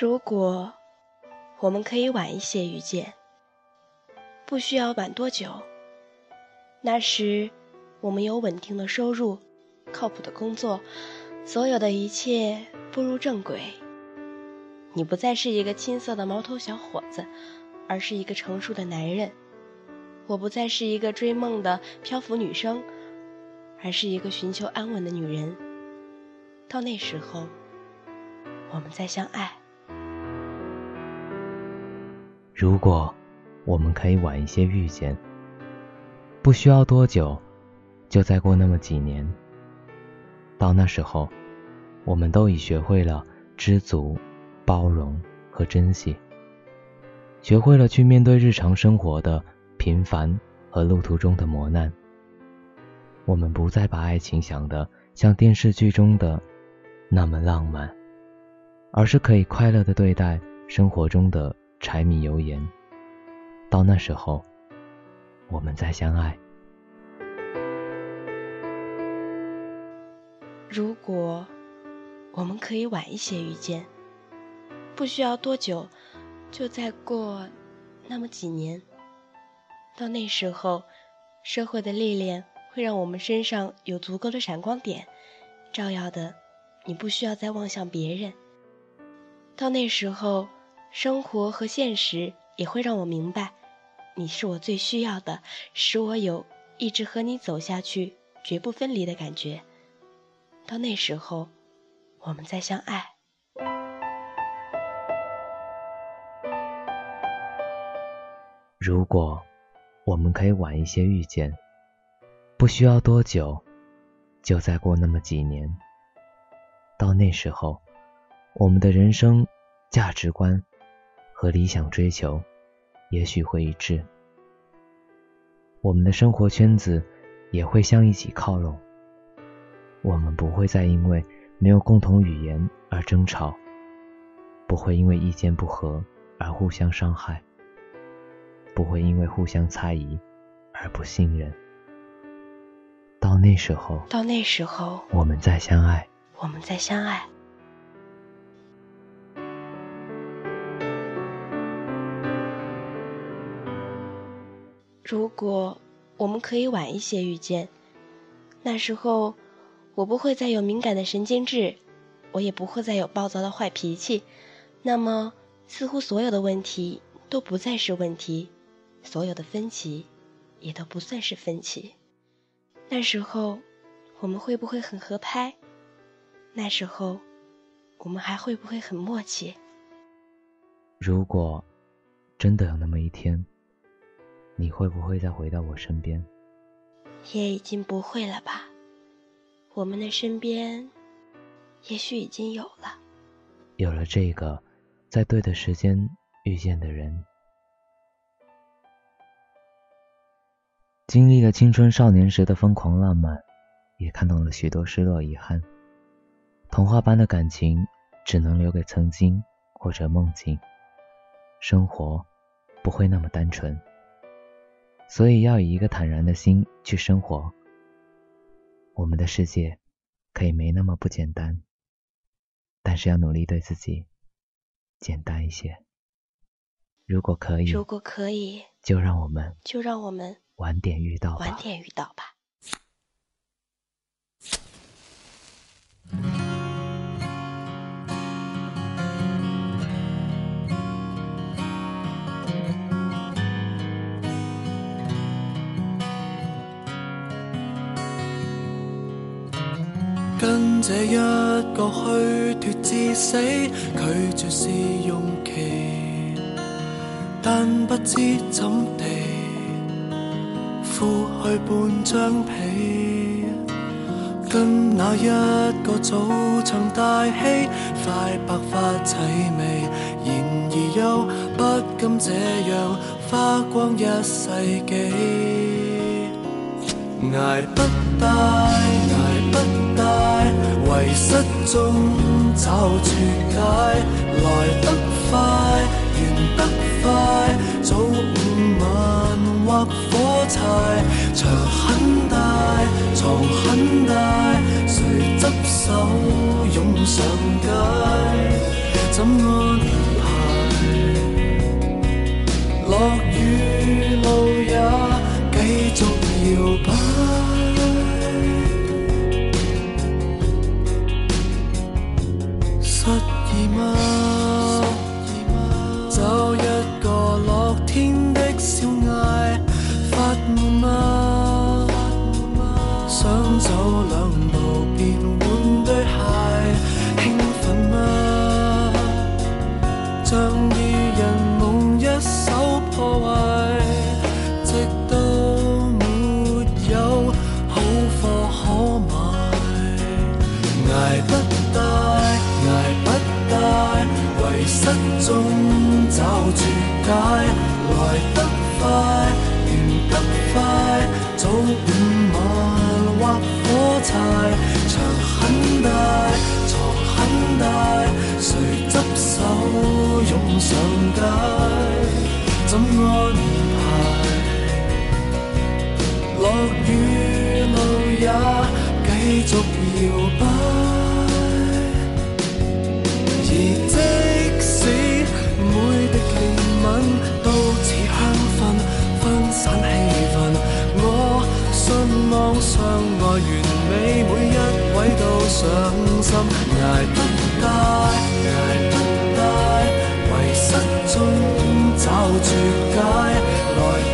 如果我们可以晚一些遇见，不需要晚多久。那时，我们有稳定的收入，靠谱的工作，所有的一切步入正轨。你不再是一个青涩的毛头小伙子，而是一个成熟的男人。我不再是一个追梦的漂浮女生，而是一个寻求安稳的女人。到那时候，我们再相爱。如果我们可以晚一些遇见，不需要多久，就再过那么几年。到那时候，我们都已学会了知足、包容和珍惜，学会了去面对日常生活的平凡和路途中的磨难。我们不再把爱情想的像电视剧中的那么浪漫，而是可以快乐的对待生活中的。柴米油盐，到那时候，我们再相爱。如果我们可以晚一些遇见，不需要多久，就再过那么几年。到那时候，社会的历练会让我们身上有足够的闪光点，照耀的你不需要再望向别人。到那时候。生活和现实也会让我明白，你是我最需要的，使我有一直和你走下去、绝不分离的感觉。到那时候，我们再相爱。如果我们可以晚一些遇见，不需要多久，就再过那么几年。到那时候，我们的人生价值观。和理想追求，也许会一致。我们的生活圈子也会向一起靠拢。我们不会再因为没有共同语言而争吵，不会因为意见不合而互相伤害，不会因为互相猜疑而不信任。到那时候，到那时候，我们再相爱，我们再相爱。如果我们可以晚一些遇见，那时候我不会再有敏感的神经质，我也不会再有暴躁的坏脾气，那么似乎所有的问题都不再是问题，所有的分歧也都不算是分歧。那时候我们会不会很合拍？那时候我们还会不会很默契？如果真的有那么一天。你会不会再回到我身边？也已经不会了吧。我们的身边，也许已经有了，有了这个，在对的时间遇见的人。经历了青春少年时的疯狂浪漫，也看到了许多失落遗憾。童话般的感情，只能留给曾经或者梦境。生活不会那么单纯。所以要以一个坦然的心去生活。我们的世界可以没那么不简单，但是要努力对自己简单一些。如果可以，如果可以，就让我们就让我们晚点遇到，晚点遇到吧。跟这一个虚脱至死，拒绝试用期，但不知怎地敷去半张被，跟那一个早曾大戏，快白发齐眉，然而又不甘这样花光一世纪，挨不大，不带。遗失中找绝解，来得快，完得快，早午晚或火柴，解，來得快，完得快，早午晚或火柴，牆很大，床很大，誰執手湧上街，怎安排？落雨路也繼續搖擺，伤心，挨不低，挨不低，迷失中找绝解，来。